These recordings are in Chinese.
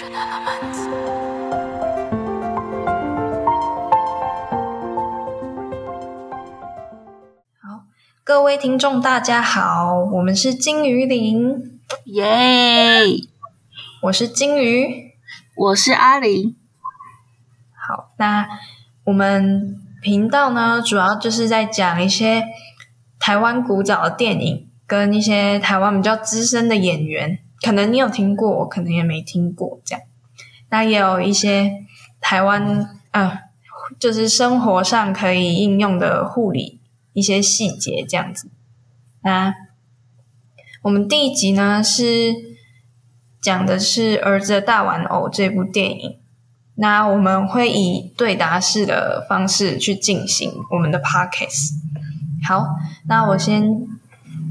好，各位听众，大家好，我们是金鱼林，耶！我是金鱼，我是阿玲。好，那我们频道呢，主要就是在讲一些台湾古早的电影，跟一些台湾比较资深的演员，可能你有听过，我可能也没听过，这样。那也有一些台湾啊，就是生活上可以应用的护理一些细节这样子。那我们第一集呢是讲的是《儿子的大玩偶》这部电影。那我们会以对答式的方式去进行我们的 podcast。好，那我先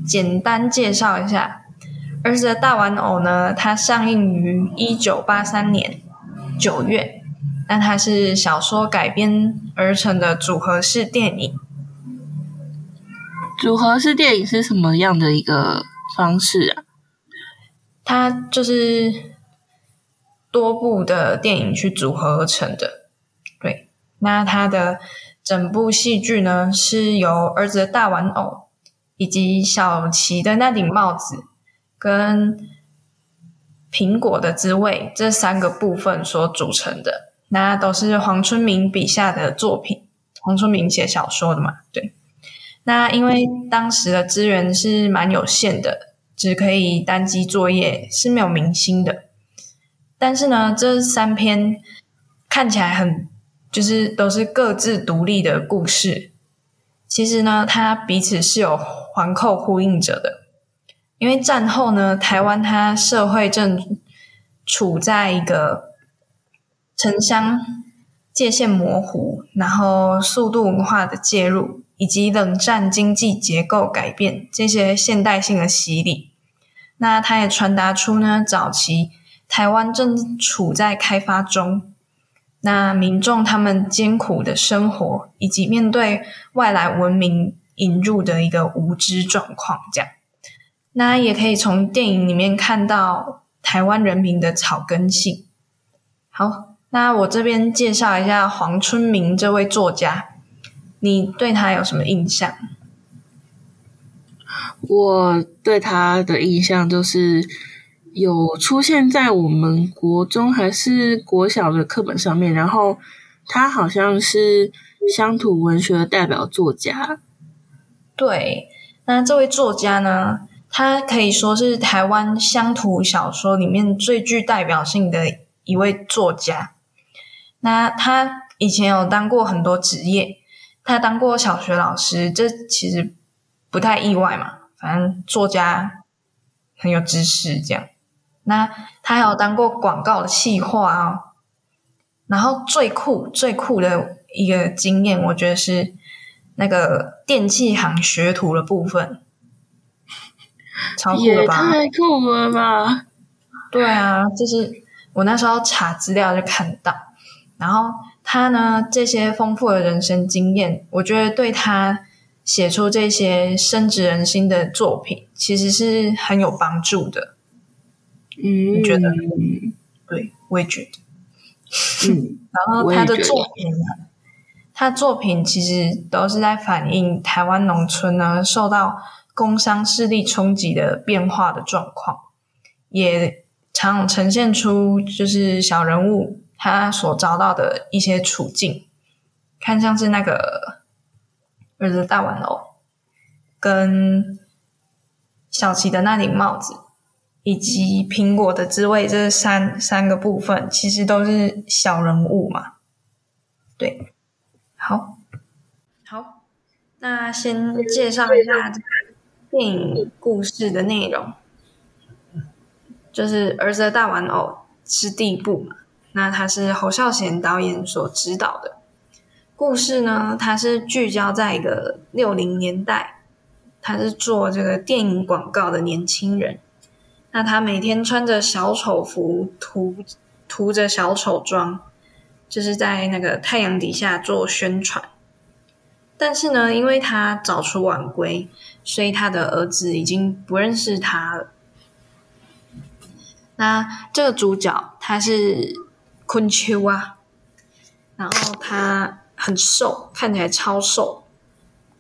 简单介绍一下《儿子的大玩偶》呢，它上映于一九八三年。九月，那它是小说改编而成的组合式电影。组合式电影是什么样的一个方式啊？它就是多部的电影去组合而成的。对，那它的整部戏剧呢，是由儿子的大玩偶以及小琪的那顶帽子跟。苹果的滋味这三个部分所组成的，那都是黄春明笔下的作品。黄春明写小说的嘛，对。那因为当时的资源是蛮有限的，只可以单机作业，是没有明星的。但是呢，这三篇看起来很，就是都是各自独立的故事。其实呢，它彼此是有环扣呼应着的。因为战后呢，台湾它社会正处在一个城乡界限模糊，然后速度文化的介入，以及冷战经济结构改变这些现代性的洗礼。那它也传达出呢，早期台湾正处在开发中，那民众他们艰苦的生活，以及面对外来文明引入的一个无知状况，这样。那也可以从电影里面看到台湾人民的草根性。好，那我这边介绍一下黄春明这位作家，你对他有什么印象？我对他的印象就是有出现在我们国中还是国小的课本上面，然后他好像是乡土文学的代表作家。对，那这位作家呢？他可以说是台湾乡土小说里面最具代表性的一位作家。那他以前有当过很多职业，他当过小学老师，这其实不太意外嘛。反正作家很有知识，这样。那他还有当过广告的企划哦。然后最酷、最酷的一个经验，我觉得是那个电器行学徒的部分。超酷了吧！太酷了吧！对啊，就是我那时候查资料就看到，然后他呢这些丰富的人生经验，我觉得对他写出这些深植人心的作品，其实是很有帮助的。嗯，你觉得？对，我也觉得。嗯，然后他的作品呢，他作品其实都是在反映台湾农村呢受到。工商势力冲击的变化的状况，也常呈现出就是小人物他所遭到的一些处境，看像是那个儿子大玩偶，跟小琪的那顶帽子，以及苹果的滋味这三三个部分，其实都是小人物嘛。对，好，好，那先介绍一下。电影故事的内容就是《儿子的大玩偶》是第一部嘛？那他是侯孝贤导演所指导的故事呢？它是聚焦在一个六零年代，他是做这个电影广告的年轻人。那他每天穿着小丑服，涂涂着小丑妆，就是在那个太阳底下做宣传。但是呢，因为他早出晚归，所以他的儿子已经不认识他了。那这个主角他是昆秋啊，然后他很瘦，看起来超瘦，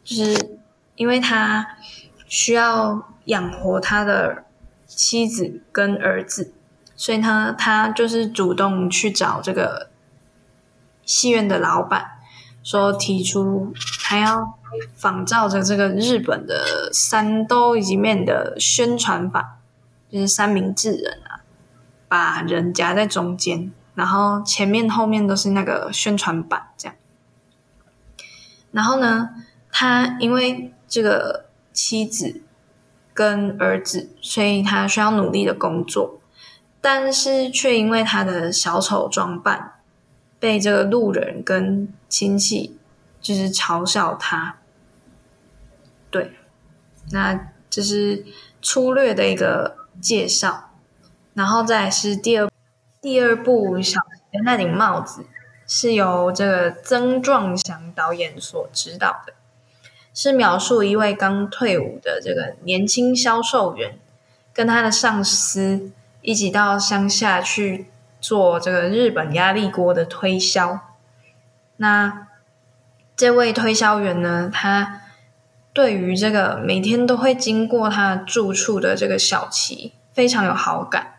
就是因为他需要养活他的妻子跟儿子，所以呢，他就是主动去找这个戏院的老板，说提出还要仿照着这个日本的三都以及面的宣传法，就是三明治人啊。把人夹在中间，然后前面后面都是那个宣传板，这样。然后呢，他因为这个妻子跟儿子，所以他需要努力的工作，但是却因为他的小丑装扮，被这个路人跟亲戚就是嘲笑他。对，那这是粗略的一个介绍。然后再是第二第二部小的那顶帽子，是由这个曾壮祥导演所指导的，是描述一位刚退伍的这个年轻销售员，跟他的上司一起到乡下去做这个日本压力锅的推销。那这位推销员呢，他对于这个每天都会经过他住处的这个小琪非常有好感。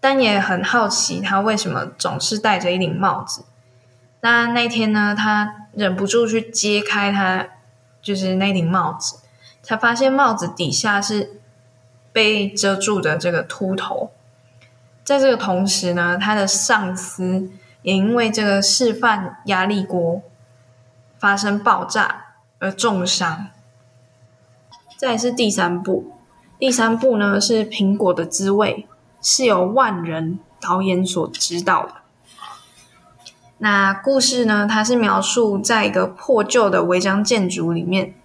但也很好奇，他为什么总是戴着一顶帽子？那那天呢，他忍不住去揭开他就是那顶帽子，才发现帽子底下是被遮住的这个秃头。在这个同时呢，他的上司也因为这个示范压力锅发生爆炸而重伤。再是第三部，第三部呢是苹果的滋味。是由万人导演所指导的。那故事呢？它是描述在一个破旧的违章建筑里面，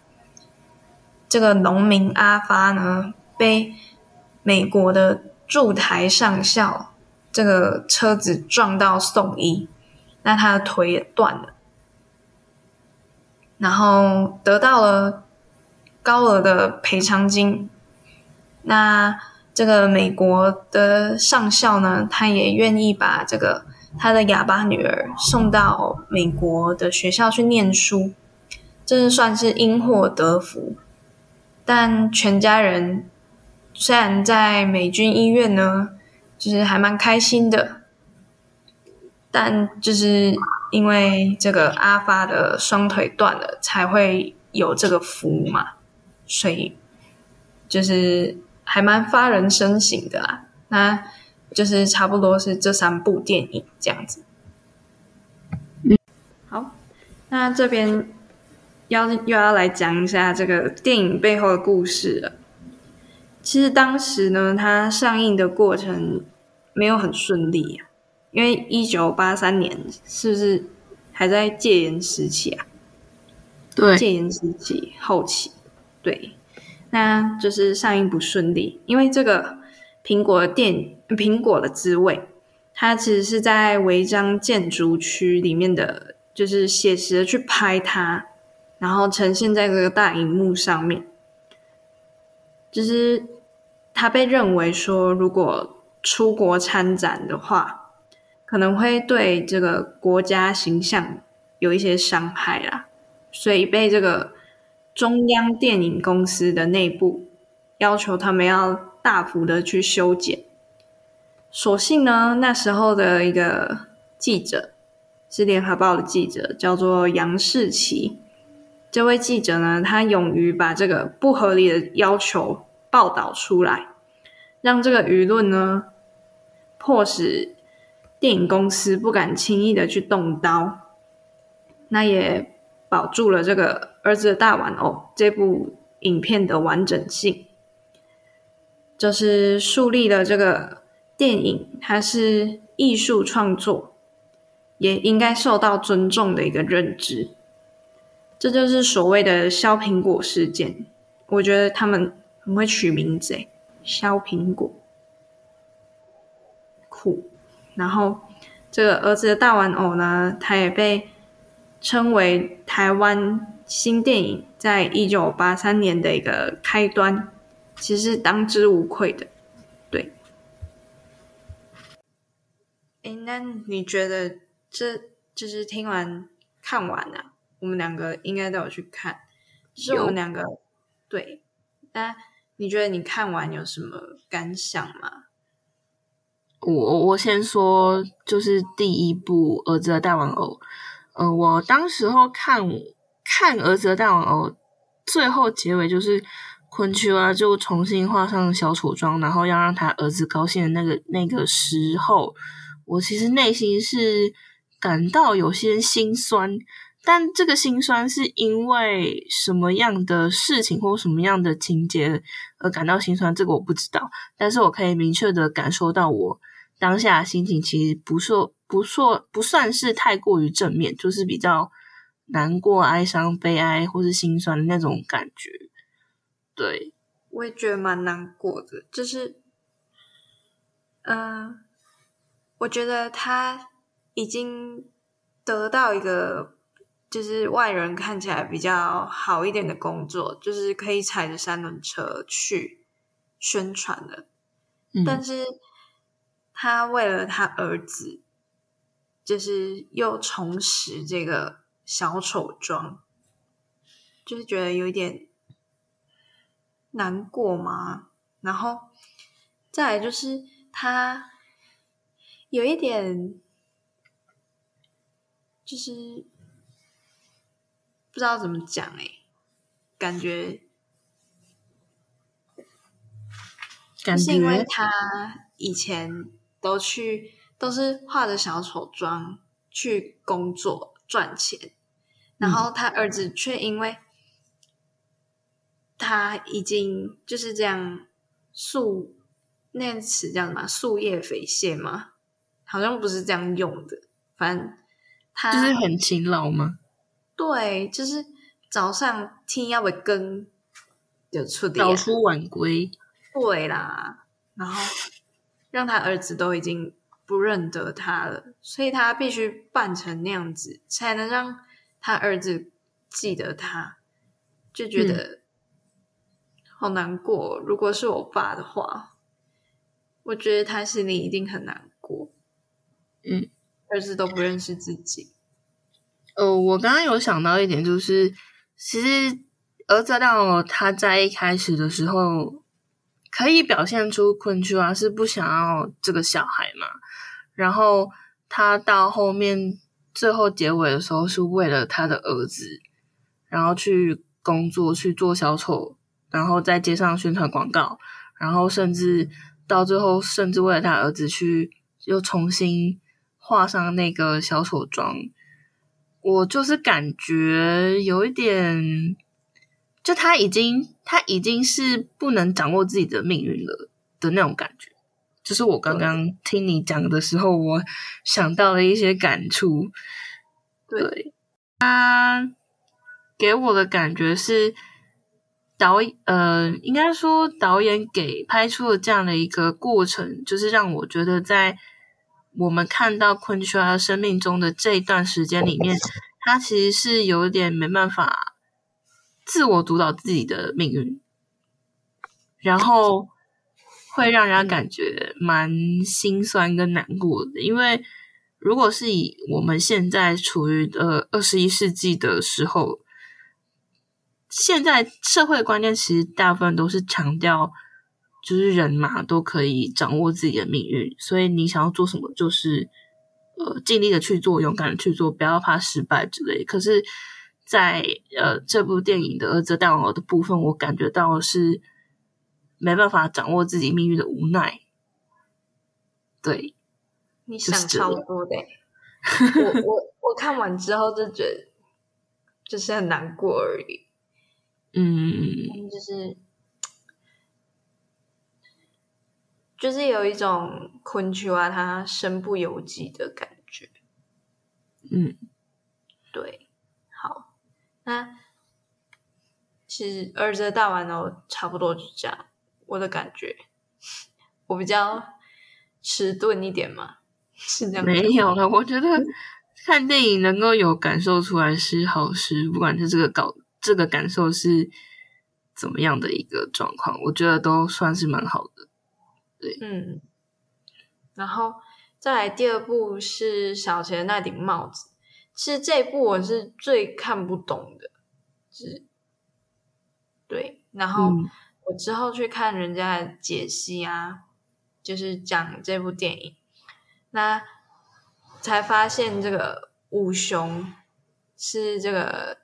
这个农民阿发呢被美国的驻台上校这个车子撞到送医，那他的腿也断了，然后得到了高额的赔偿金。那这个美国的上校呢，他也愿意把这个他的哑巴女儿送到美国的学校去念书，这算是因祸得福。但全家人虽然在美军医院呢，就是还蛮开心的，但就是因为这个阿发的双腿断了，才会有这个福嘛，所以就是。还蛮发人深省的啦，那就是差不多是这三部电影这样子。好，那这边要又要来讲一下这个电影背后的故事了。其实当时呢，它上映的过程没有很顺利啊，因为一九八三年是不是还在戒严时期啊？对，戒严时期后期，对。那就是上映不顺利，因为这个苹果电苹果的滋味，它其实是在违章建筑区里面的，就是写实的去拍它，然后呈现在这个大荧幕上面。就是他被认为说，如果出国参展的话，可能会对这个国家形象有一些伤害啦，所以被这个。中央电影公司的内部要求他们要大幅的去修剪。所幸呢，那时候的一个记者是联合报的记者，叫做杨世奇。这位记者呢，他勇于把这个不合理的要求报道出来，让这个舆论呢，迫使电影公司不敢轻易的去动刀。那也。保住了这个《儿子的大玩偶》这部影片的完整性，就是树立了这个电影它是艺术创作，也应该受到尊重的一个认知。这就是所谓的“削苹果事件”。我觉得他们很会取名字，“诶削苹果”酷。然后这个《儿子的大玩偶》呢，他也被。称为台湾新电影在一九八三年的一个开端，其实当之无愧的。对，哎，那你觉得这就是听完看完了，我们两个应该都有去看，是我们两个对。那你觉得你看完有什么感想吗？我我先说，就是第一部《儿子的大玩偶》。呃，我当时候看看《儿子的大玩偶》，最后结尾就是昆曲啊，就重新画上小丑妆，然后要让他儿子高兴的那个那个时候，我其实内心是感到有些心酸。但这个心酸是因为什么样的事情或什么样的情节而感到心酸，这个我不知道。但是我可以明确的感受到，我当下心情其实不说不说不算是太过于正面，就是比较难过、哀伤、悲哀或是心酸的那种感觉。对，我也觉得蛮难过的，就是，嗯，我觉得他已经得到一个。就是外人看起来比较好一点的工作，就是可以踩着三轮车去宣传的。但是他为了他儿子，就是又重拾这个小丑妆，就是觉得有一点难过嘛。然后再来就是他有一点，就是。不知道怎么讲哎，感觉，是因为他以前都去都是化着小丑妆去工作赚钱，然后他儿子却因为他已经就是这样树那个词叫什么树叶肥蟹吗？好像不是这样用的，反正他就是很勤劳吗？对，就是早上天要不更就出早出晚归，对啦。然后让他儿子都已经不认得他了，所以他必须扮成那样子，才能让他儿子记得他。就觉得好难过。如果是我爸的话，我觉得他心里一定很难过。嗯，儿子都不认识自己。呃，我刚刚有想到一点，就是其实儿子到他在一开始的时候，可以表现出昆曲啊是不想要这个小孩嘛，然后他到后面最后结尾的时候，是为了他的儿子，然后去工作去做小丑，然后在街上宣传广告，然后甚至到最后，甚至为了他儿子去又重新画上那个小丑妆。我就是感觉有一点，就他已经他已经是不能掌握自己的命运了的那种感觉。就是我刚刚听你讲的时候，我想到了一些感触。对，他给我的感觉是导呃，应该说导演给拍出了这样的一个过程，就是让我觉得在。我们看到昆曲儿生命中的这一段时间里面，他其实是有点没办法自我主导自己的命运，然后会让人家感觉蛮心酸跟难过的。因为如果是以我们现在处于呃二十一世纪的时候，现在社会观念其实大部分都是强调。就是人嘛，都可以掌握自己的命运，所以你想要做什么，就是呃尽力的去做，勇敢的去做，不要怕失败之类。可是，在呃这部电影的儿子大王的部分，我感觉到是没办法掌握自己命运的无奈。对，你想超多的。我我我看完之后就觉得，就是很难过而已。嗯，就是。就是有一种昆曲啊，他身不由己的感觉。嗯，对，好，那其实二则大完哦，差不多就这样。我的感觉，我比较迟钝一点嘛，是这样。没有了，我觉得看电影能够有感受出来是好事，不管是这个搞这个感受是怎么样的一个状况，我觉得都算是蛮好的。对，嗯，然后再来第二部是小杰那顶帽子。其实这一部我是最看不懂的，是，对。然后我之后去看人家的解析啊，就是讲这部电影，那才发现这个五雄是这个，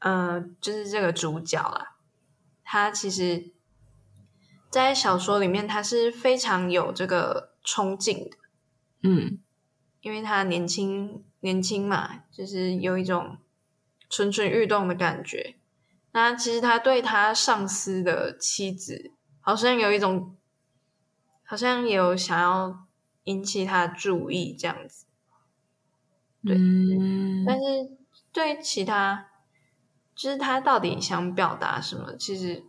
呃，就是这个主角啦。他其实，在小说里面他是非常有这个冲劲的，嗯，因为他年轻。年轻嘛，就是有一种蠢蠢欲动的感觉。那其实他对他上司的妻子，好像有一种，好像有想要引起他的注意这样子。对，但是对其他，就是他到底想表达什么？其实，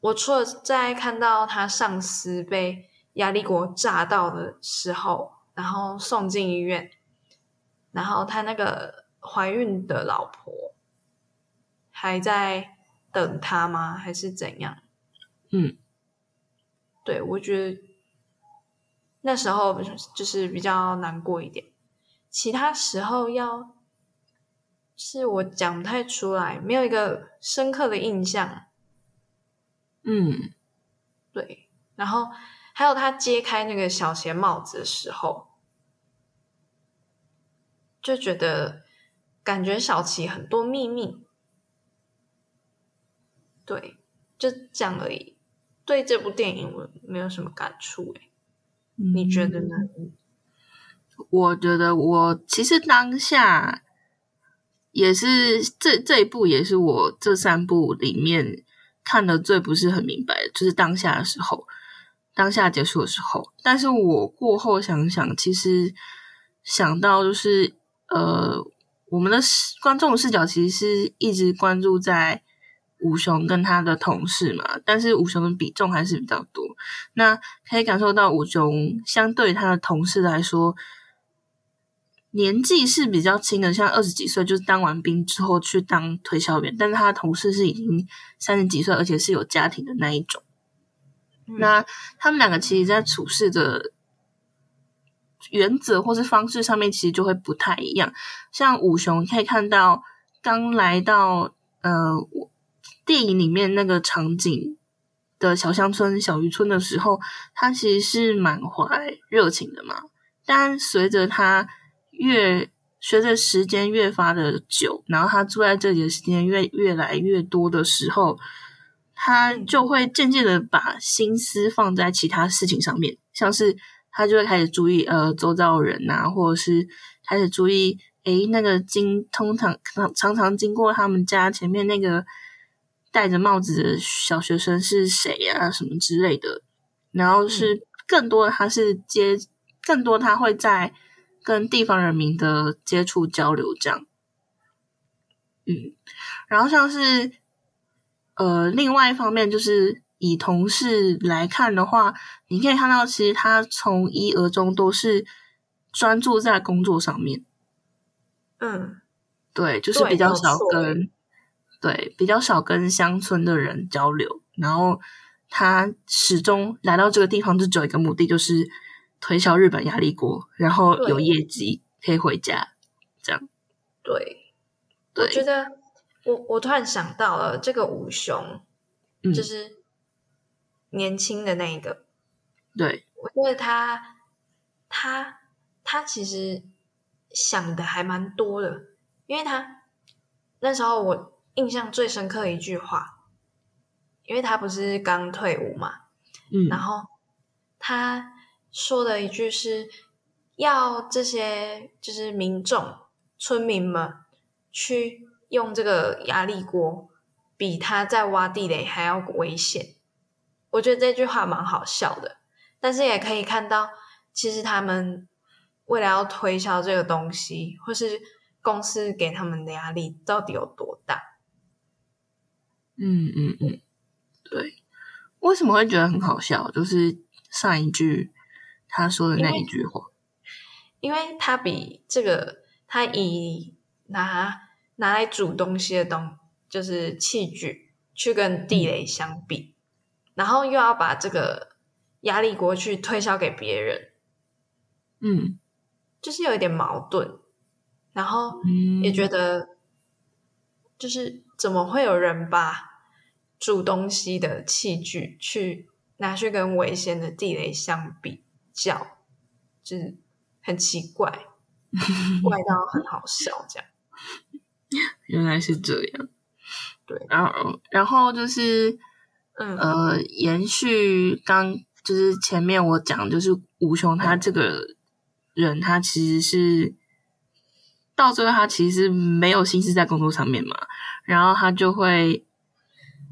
我除了在看到他上司被压力锅炸到的时候，然后送进医院。然后他那个怀孕的老婆还在等他吗？还是怎样？嗯，对，我觉得那时候就是比较难过一点。其他时候要是我讲不太出来，没有一个深刻的印象。嗯，对。然后还有他揭开那个小鞋帽子的时候。就觉得感觉小琪很多秘密，对，就讲而已。对这部电影我没有什么感触，哎，你觉得呢？我觉得我其实当下也是这这一部也是我这三部里面看的最不是很明白，就是当下的时候，当下结束的时候。但是我过后想想，其实想到就是。呃，我们的观众视角其实是一直关注在武雄跟他的同事嘛，但是武雄的比重还是比较多。那可以感受到武雄相对他的同事来说，年纪是比较轻的，像二十几岁，就是当完兵之后去当推销员，但是他的同事是已经三十几岁，而且是有家庭的那一种。那他们两个其实，在处事的。原则或是方式上面其实就会不太一样。像五雄可以看到，刚来到呃电影里面那个场景的小乡村小渔村的时候，他其实是满怀热情的嘛。但随着他越随着时间越发的久，然后他住在这里的时间越越来越多的时候，他就会渐渐的把心思放在其他事情上面，像是。他就会开始注意呃周遭人呐，或者是开始注意诶那个经通常常常常经过他们家前面那个戴着帽子的小学生是谁呀？什么之类的。然后是更多的他是接更多他会在跟地方人民的接触交流这样。嗯，然后像是呃另外一方面就是。以同事来看的话，你可以看到，其实他从一而终都是专注在工作上面。嗯，对，就是比较少跟对比较少跟乡村的人交流。然后他始终来到这个地方，就只有一个目的，就是推销日本压力锅，然后有业绩可以回家。这样，对，我觉得我我突然想到了这个五雄，就是。年轻的那一个，对我觉得他他他其实想的还蛮多的，因为他那时候我印象最深刻的一句话，因为他不是刚退伍嘛，嗯，然后他说的一句是要这些就是民众村民们去用这个压力锅，比他在挖地雷还要危险。我觉得这句话蛮好笑的，但是也可以看到，其实他们为了要推销这个东西，或是公司给他们的压力到底有多大？嗯嗯嗯，对。为什么会觉得很好笑？就是上一句他说的那一句话，因为他比这个他以拿拿来煮东西的东就是器具去跟地雷相比。然后又要把这个压力锅去推销给别人，嗯。就是有一点矛盾，然后嗯，也觉得就是怎么会有人把煮东西的器具去拿去跟危险的地雷相比较，就是很奇怪，怪到很好笑这样。原来是这样。对，然后然后就是嗯呃，延续刚就是前面我讲，就是吴雄他这个人，他其实是到最后他其实没有心思在工作上面嘛，然后他就会，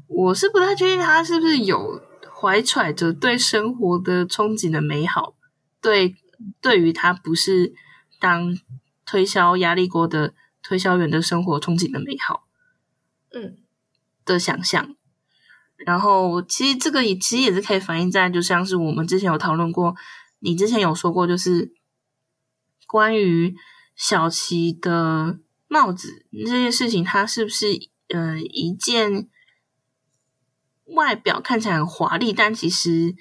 我是不太确定他是不是有怀揣着对生活的憧憬的美好，对，对于他不是当推销压力锅的推销员的生活憧憬的美好嗯的想象。然后，其实这个也其实也是可以反映在，就像是我们之前有讨论过，你之前有说过，就是关于小琪的帽子这件事情，它是不是呃一件外表看起来很华丽，但其实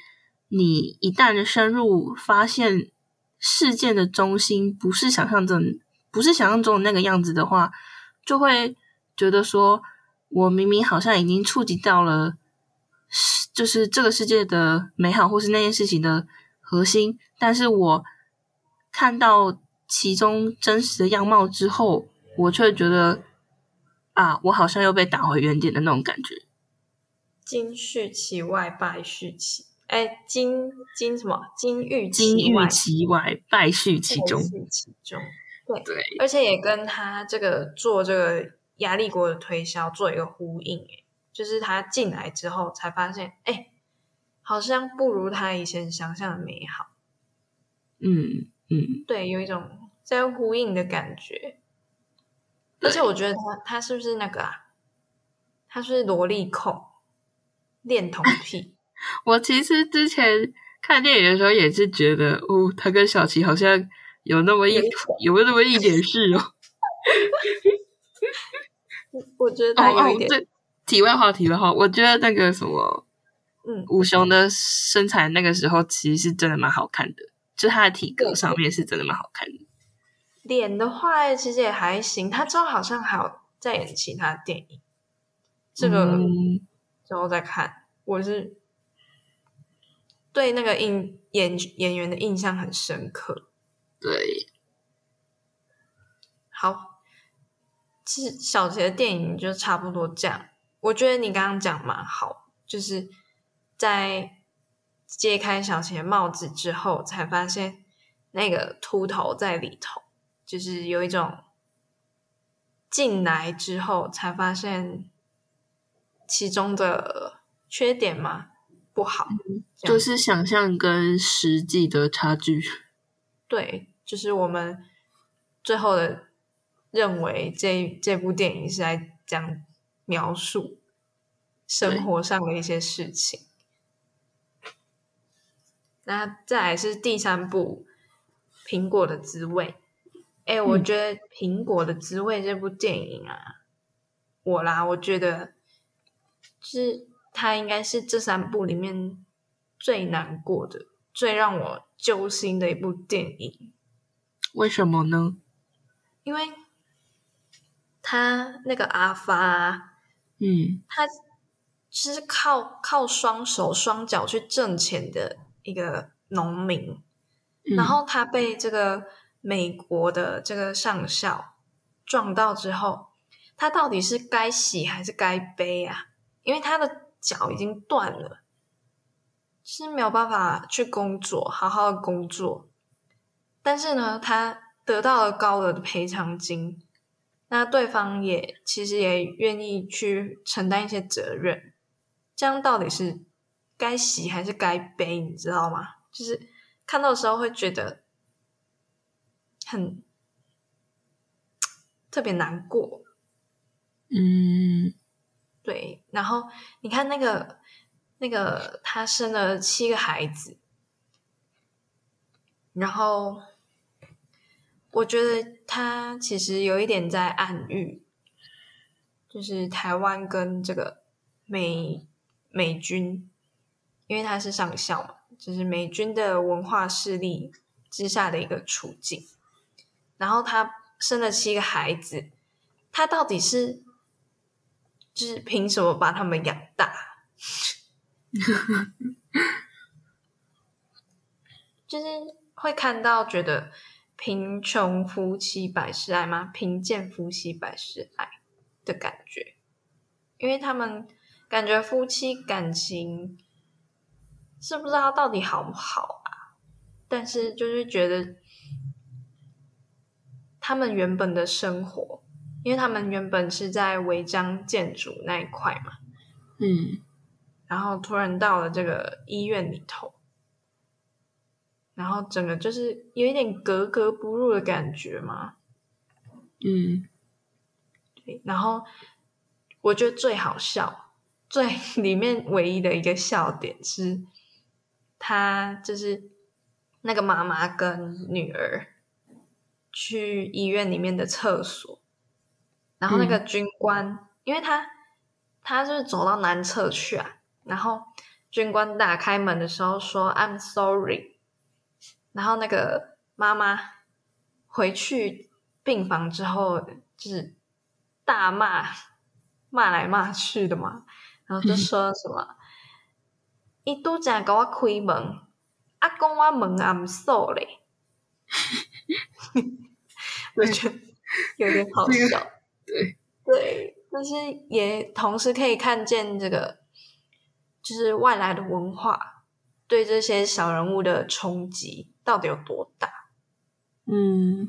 你一旦深入发现事件的中心不是想象中不是想象中的那个样子的话，就会觉得说，我明明好像已经触及到了。就是这个世界的美好，或是那件事情的核心，但是我看到其中真实的样貌之后，我却觉得啊，我好像又被打回原点的那种感觉。金续其外，败续其哎，金金什么？金玉金玉其外，败絮其中。其中。对，对，而且也跟他这个做这个压力锅的推销做一个呼应，哎，就是他进来之后才发现，哎，好像不如他以前想象的美好。嗯嗯，对，有一种在呼应的感觉。而且我觉得他他是不是那个啊？他是萝莉控、恋童癖？我其实之前看电影的时候也是觉得，哦，他跟小琪好像有那么一有那么一点事哦。我觉得哦哦，他有一点，这题外话，题外话，我觉得那个什么嗯，武雄的身材那个时候其实是真的蛮好看的，就他的体格上面是真的蛮好看的。脸的话其实也还行。他之后好像还有在演其他电影，这个嗯之后再看。我是对那个印演演员的印象很深刻。对，好，其实小杰的电影就差不多这样。我觉得你刚刚讲蛮好，就是在揭开小杰帽子之后，才发现那个秃头在里头，就是有一种进来之后才发现其中的缺点嘛，不好，就是想象跟实际的差距。对，就是我们最后的认为这这部电影是在讲描述生活上的一些事情。那再来是第三部《苹果的滋味》。哎，我嗯觉得《苹果的滋味》这部电影啊，我啦，我觉得是它应该是这三部里面最难过的、最让我揪心的一部电影。为什么呢？因为他那个阿发啊，嗯他是靠靠双手双脚去挣钱的一个农民，嗯然后他被这个美国的这个上校撞到之后，他到底是该喜还是该悲啊？因为他的脚已经断了，是没有办法去工作，好好的工作。但是呢，他得到了高额的赔偿金，那对方也其实也愿意去承担一些责任。这样到底是该喜还是该悲？你知道吗？就是看到的时候会觉得很特别难过。嗯对，然后你看那个那个他生了七个孩子，然后我觉得他其实有一点在暗喻，就是台湾跟这个美美军，因为他是上校嘛，就是美军的文化势力之下的一个处境。然后他生了七个孩子，他到底是就是凭什么把他们养大？就是会看到觉得贫穷夫妻百事哀吗？贫贱夫妻百事哀的感觉，因为他们感觉夫妻感情是不知道到底好不好啊，但是就是觉得他们原本的生活，因为他们原本是在违章建筑那一块嘛，嗯，然后突然到了这个医院里头。然后整个就是有一点格格不入的感觉嘛，嗯，对。然后我觉得最好笑、最 里面唯一的一个笑点是，他就是那个妈妈跟女儿去医院里面的厕所，然后那个军官，因为他他就是走到南侧去啊，然后军官打开门的时候说：“I'm sorry。”然后那个妈妈回去病房之后，就是大骂骂来骂去的嘛，然后就说什么：“伊都正给我开门，阿公我门暗锁嘞。”我觉得有点好笑。对对，但是也同时可以看见这个，就是外来的文化对这些小人物的冲击。到底有多大？嗯，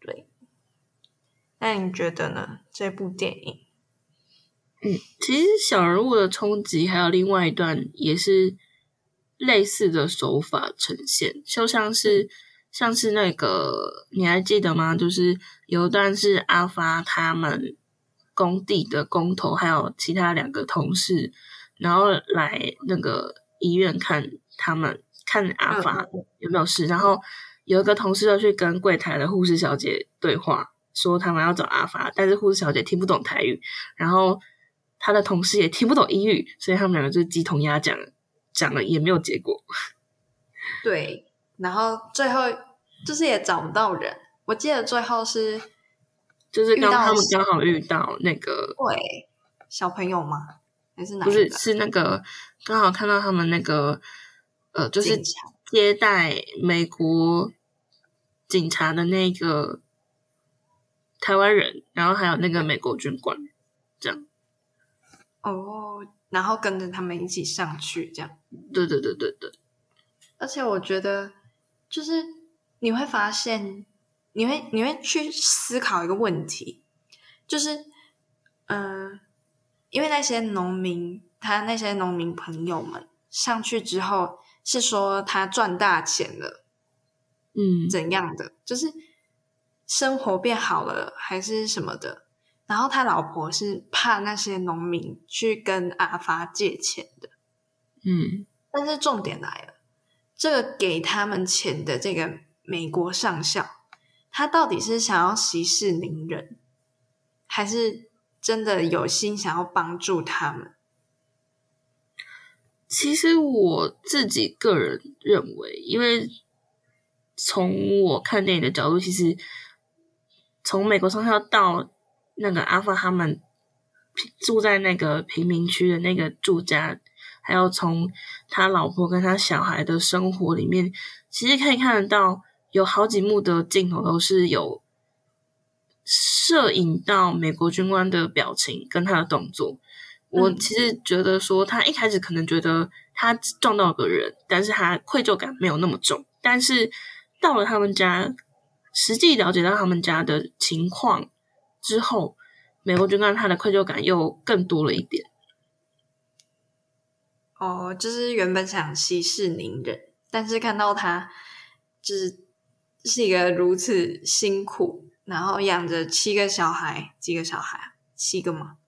对。那你觉得呢？这部电影？嗯，其实小人物的冲击还有另外一段也是类似的手法呈现，就像是像是那个你还记得吗？就是有一段是阿发他们工地的工头还有其他两个同事，然后来那个医院看他们。看阿发有没有事，然后有一个同事就去跟柜台的护士小姐对话，说他们要找阿发，但是护士小姐听不懂台语，然后他的同事也听不懂英语，所以他们两个就鸡同鸭讲，讲了也没有结果。对，然后最后就是也找不到人。我记得最后是就是刚他们刚好遇到那个对小朋友吗？还是哪？不是，是那个刚好看到他们那个。呃，就是接待美国警察的那个台湾人，然后还有那个美国军官，这样。哦，然后跟着他们一起上去，这样。对对对对对。而且我觉得，就是你会发现，你会你会去思考一个问题，就是，嗯，因为那些农民，他那些农民朋友们上去之后。是说他赚大钱了，嗯，怎样的？就是生活变好了，还是什么的？然后他老婆是怕那些农民去跟阿发借钱的，嗯。但是重点来了，这个给他们钱的这个美国上校，他到底是想要息事宁人，还是真的有心想要帮助他们？其实我自己个人认为，因为从我看电影的角度，其实从美国上校到那个阿发他们住在那个贫民区的那个住家，还有从他老婆跟他小孩的生活里面，其实可以看得到有好几幕的镜头都是有摄影到美国军官的表情跟他的动作。我其实觉得说，他一开始可能觉得他撞到个人，但是他愧疚感没有那么重。但是到了他们家，实际了解到他们家的情况之后，美国军官他的愧疚感又更多了一点。哦，就是原本想息事宁人，但是看到他就是是一个如此辛苦，然后养着七个小孩，几个小孩？七个吗？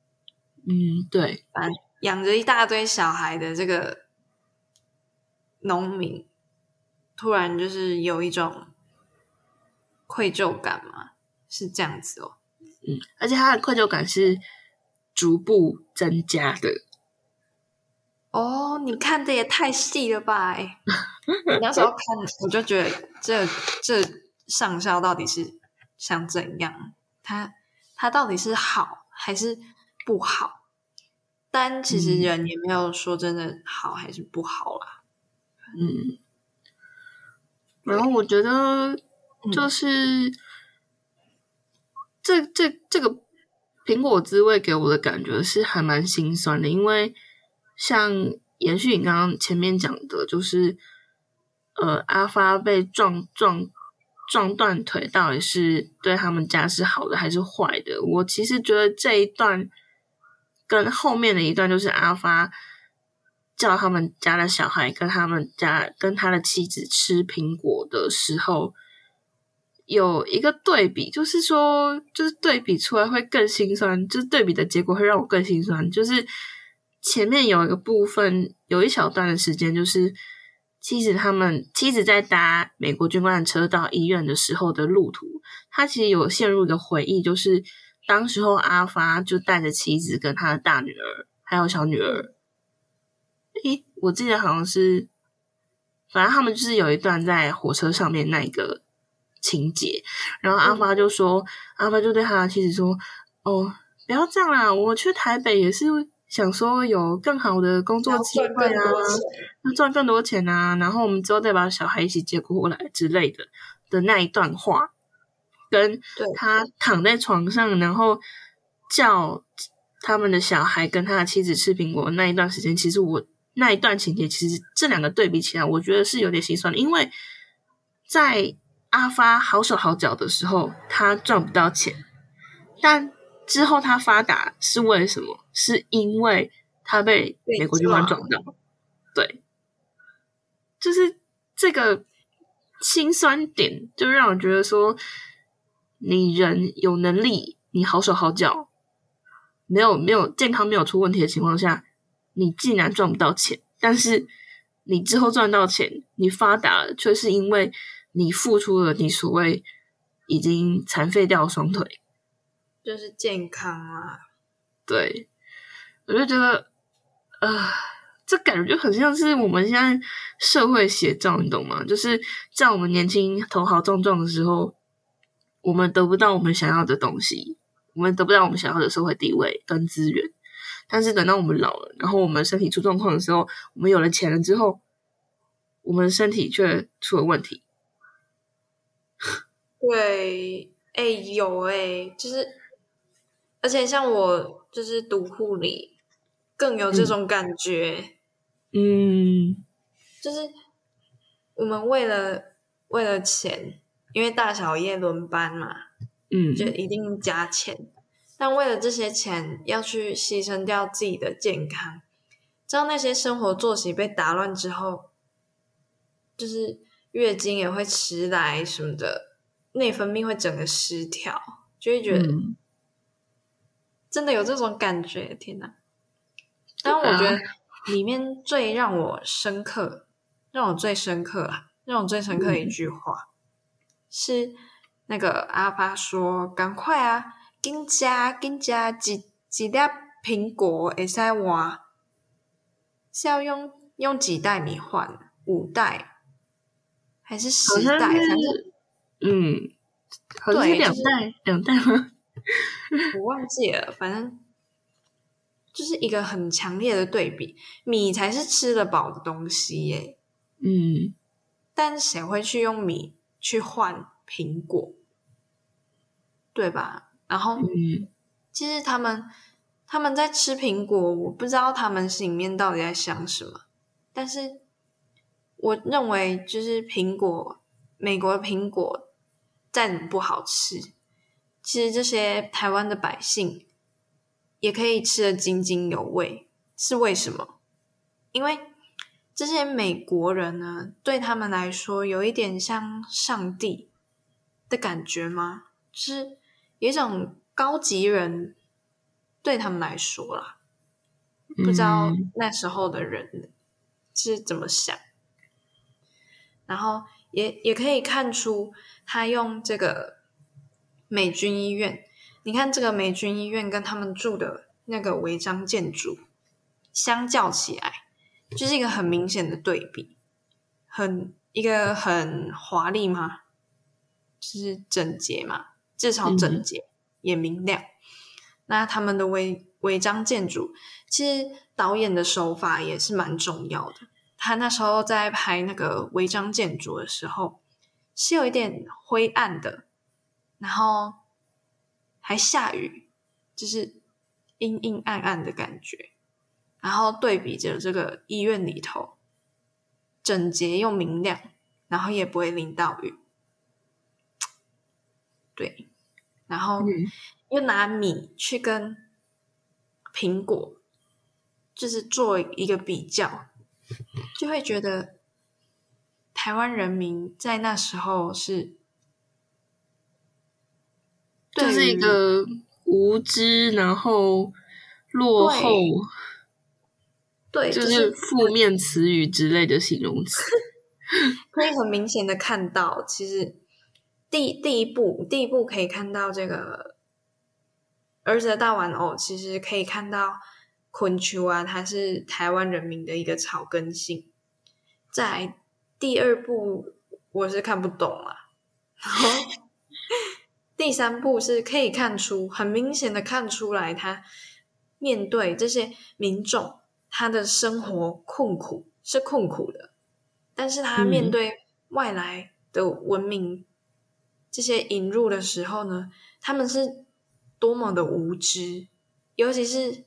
嗯，对，养着一大堆小孩的这个农民，突然就是有一种愧疚感嘛，是这样子哦。嗯，而且他的愧疚感是逐步增加的。哦，你看的也太细了吧！哎，那时候看我就觉得这这上校到底是想怎样？他他到底是好还是不好？但其实人也没有说真的好还是不好啦。嗯，然后我觉得就是这这这个苹果滋味给我的感觉是还蛮心酸的，因为像延续你刚刚前面讲的，就是呃阿发被撞撞撞断腿，到底是对他们家是好的还是坏的？我其实觉得这一段跟后面的一段，就是阿发。叫他们家的小孩跟他们家跟他的妻子吃苹果的时候，有一个对比，就是说，就是对比出来会更心酸，就是对比的结果会让我更心酸。就是前面有一个部分，有一小段的时间，就是妻子他们妻子在搭美国军官的车到医院的时候的路途，他其实有陷入一个回忆，就是当时候阿发就带着妻子跟他的大女儿还有小女儿。诶，我记得好像是，反正他们就是有一段在火车上面那个情节，然后阿发就说，阿发就对他的妻子说：“哦，不要这样啦，我去台北也是想说有更好的工作机会啊，要赚更多钱啊，然后我们之后再把小孩一起接过来之类的的那一段话，跟他躺在床上，然后叫他们的小孩跟他的妻子吃苹果那一段时间，其实我。”那一段情节，其实这两个对比起来，我觉得是有点心酸的。因为在阿发好手好脚的时候，他赚不到钱；但之后他发达是为什么？是因为他被美国军官撞到。对，就是这个心酸点，就让我觉得说，你人有能力，你好手好脚，没有没有健康没有出问题的情况下。你竟然赚不到钱，但是你之后赚到钱，你发达了，却是因为你付出了你所谓已经残废掉双腿，就是健康啊。对，我就觉得，啊，这感觉就很像是我们现在社会写照，你懂吗？就是在我们年轻头好壮壮的时候，我们得不到我们想要的东西，我们得不到我们想要的社会地位跟资源。但是等到我们老了，然后我们身体出状况的时候，我们有了钱了之后，我们身体却出了问题。对，哎，有哎，就是，而且像我就是读护理，更有这种感觉。嗯，就是我们为了为了钱，因为大小夜轮班嘛，嗯，就一定加钱。但为了这些钱，要去牺牲掉自己的健康，知道那些生活作息被打乱之后，就是月经也会迟来什么的，内分泌会整个失调，就会觉得真的有这种感觉。天哪！但我觉得里面最让我深刻、让我最深刻啊，让我最深刻的一句话是那个阿发说：“赶快啊！”金加金加几几粒苹果会使换？是要用用几袋米换？五袋还是十袋？反正嗯，对，两袋两袋吗？我忘记了，反正就是一个很强烈的对比。米才是吃得饱的东西耶。嗯，但谁会去用米去换苹果？对吧？然后，嗯其实他们他们在吃苹果，我不知道他们心里面到底在想什么。但是，我认为就是苹果，美国的苹果再怎么不好吃，其实这些台湾的百姓也可以吃得津津有味。是为什么？因为这些美国人呢，对他们来说有一点像上帝的感觉吗？是。有一种高级人对他们来说啦，不知道那时候的人是怎么想，然后也也可以看出他用这个美军医院，你看这个美军医院跟他们住的那个违章建筑相较起来，就是一个很明显的对比，很一个很华丽嘛，就是整洁嘛，至少整洁也明亮。那他们的违违章建筑，其实导演的手法也是蛮重要的。他那时候在拍那个违章建筑的时候，是有一点灰暗的，然后还下雨，就是阴阴暗暗的感觉。然后对比着这个医院里头，整洁又明亮，然后也不会淋到雨。对，然后又拿米去跟苹果，就是做一个比较，就会觉得台湾人民在那时候是，就是一个无知，然后落后。对，就是负面词语之类的形容词，可以很明显的看到，其实第第一步，第一步可以看到这个儿子的大玩偶，其实可以看到昆秋啊，它是台湾人民的一个草根性。在第二步，我是看不懂啊，然后第三步是可以看出，很明显的看出来，他面对这些民众。他的生活困苦是困苦的，但是他面对外来的文明这些引入的时候呢，他们是多么的无知，尤其是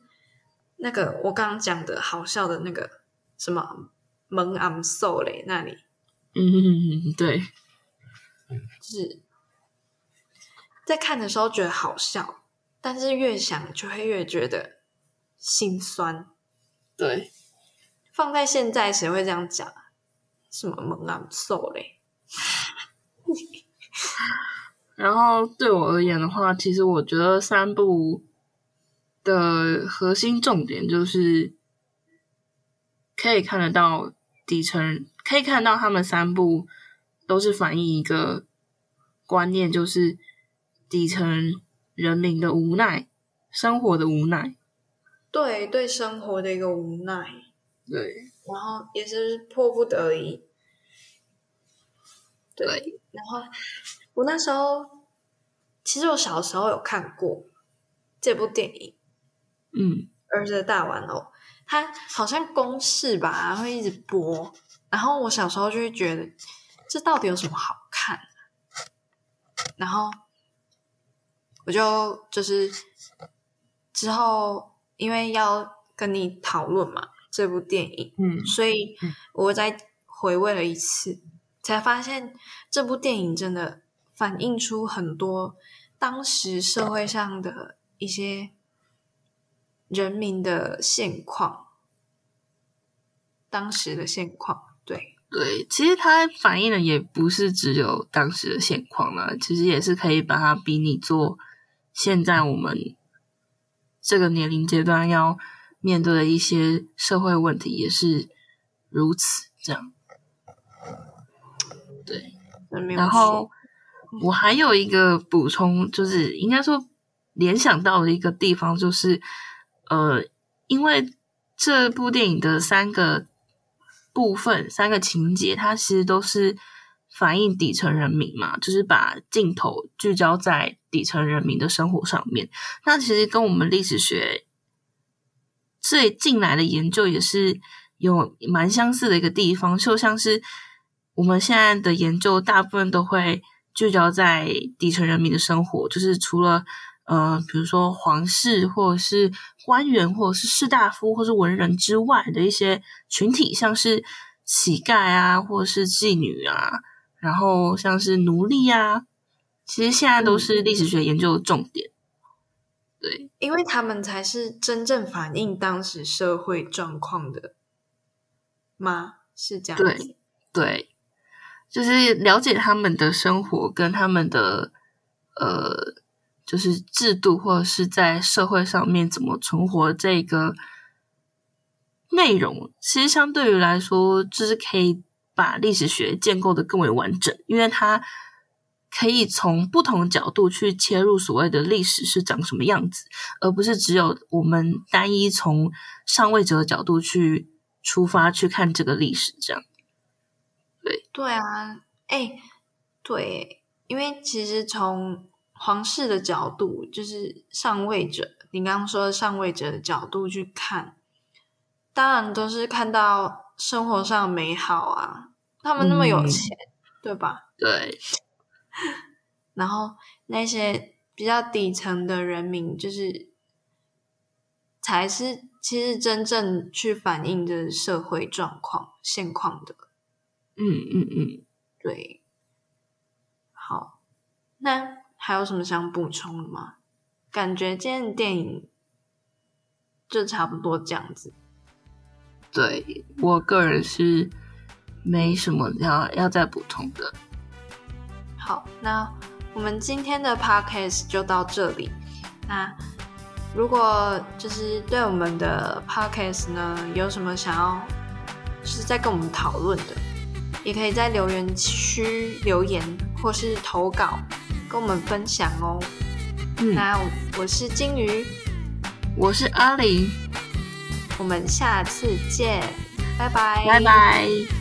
那个我刚刚讲的好笑的那个什么蒙昂寿嘞那里，嗯，对，就是在看的时候觉得好笑，但是越想就会越觉得心酸。对，放在现在谁会这样讲？什么猛男瘦嘞？然后对我而言的话，其实我觉得三部的核心重点就是可以看得到底层，可以看到他们三部都是反映一个观念，就是底层人民的无奈，生活的无奈。对对，生活的一个无奈，对，然后也是迫不得已，对。然后我那时候，其实我小时候有看过这部电影，嗯，儿子的大玩偶，它好像公式吧，会一直播。然后我小时候就会觉得，这到底有什么好看？然后我就就是之后。因为要跟你讨论嘛，这部电影，嗯，所以我再回味了一次，才发现这部电影真的反映出很多当时社会上的一些人民的现况，当时的现况，对对，其实它反映的也不是只有当时的现况了，其实也是可以把它比拟做现在我们。这个年龄阶段要面对的一些社会问题也是如此，这样。对，然后我还有一个补充，就是应该说联想到的一个地方，就是呃，因为这部电影的三个部分、三个情节，它其实都是反映底层人民嘛，就是把镜头聚焦在。底层人民的生活上面，那其实跟我们历史学最近来的研究也是有蛮相似的一个地方，就像是我们现在的研究大部分都会聚焦在底层人民的生活，就是除了呃，比如说皇室或者是官员或者是士大夫或是文人之外的一些群体，像是乞丐啊，或者是妓女啊，然后像是奴隶啊。其实现在都是历史学研究的重点，对，因为他们才是真正反映当时社会状况的吗？是这样子，对，就是了解他们的生活跟他们的呃，就是制度或者是在社会上面怎么存活这个内容，其实相对于来说，就是可以把历史学建构的更为完整，因为它。可以从不同角度去切入所谓的历史是长什么样子，而不是只有我们单一从上位者的角度去出发去看这个历史，这样。对对啊，哎，对，因为其实从皇室的角度，就是上位者，你刚刚说的上位者的角度去看，当然都是看到生活上美好啊，他们那么有钱，对吧？对。然后那些比较底层的人民，就是才是其实真正去反映的社会状况现况的。嗯嗯嗯，对。好，那还有什么想补充的吗？感觉今天的电影就差不多这样子。对我个人是没什么要要再补充的。好，那。我们今天的 podcast 就到这里。那如果就是对我们的 podcast 呢，有什么想要就是在跟我们讨论的，也可以在留言区留言或是投稿跟我们分享哦。那我是金鱼，我是阿玲，我们下次见，拜拜，拜拜。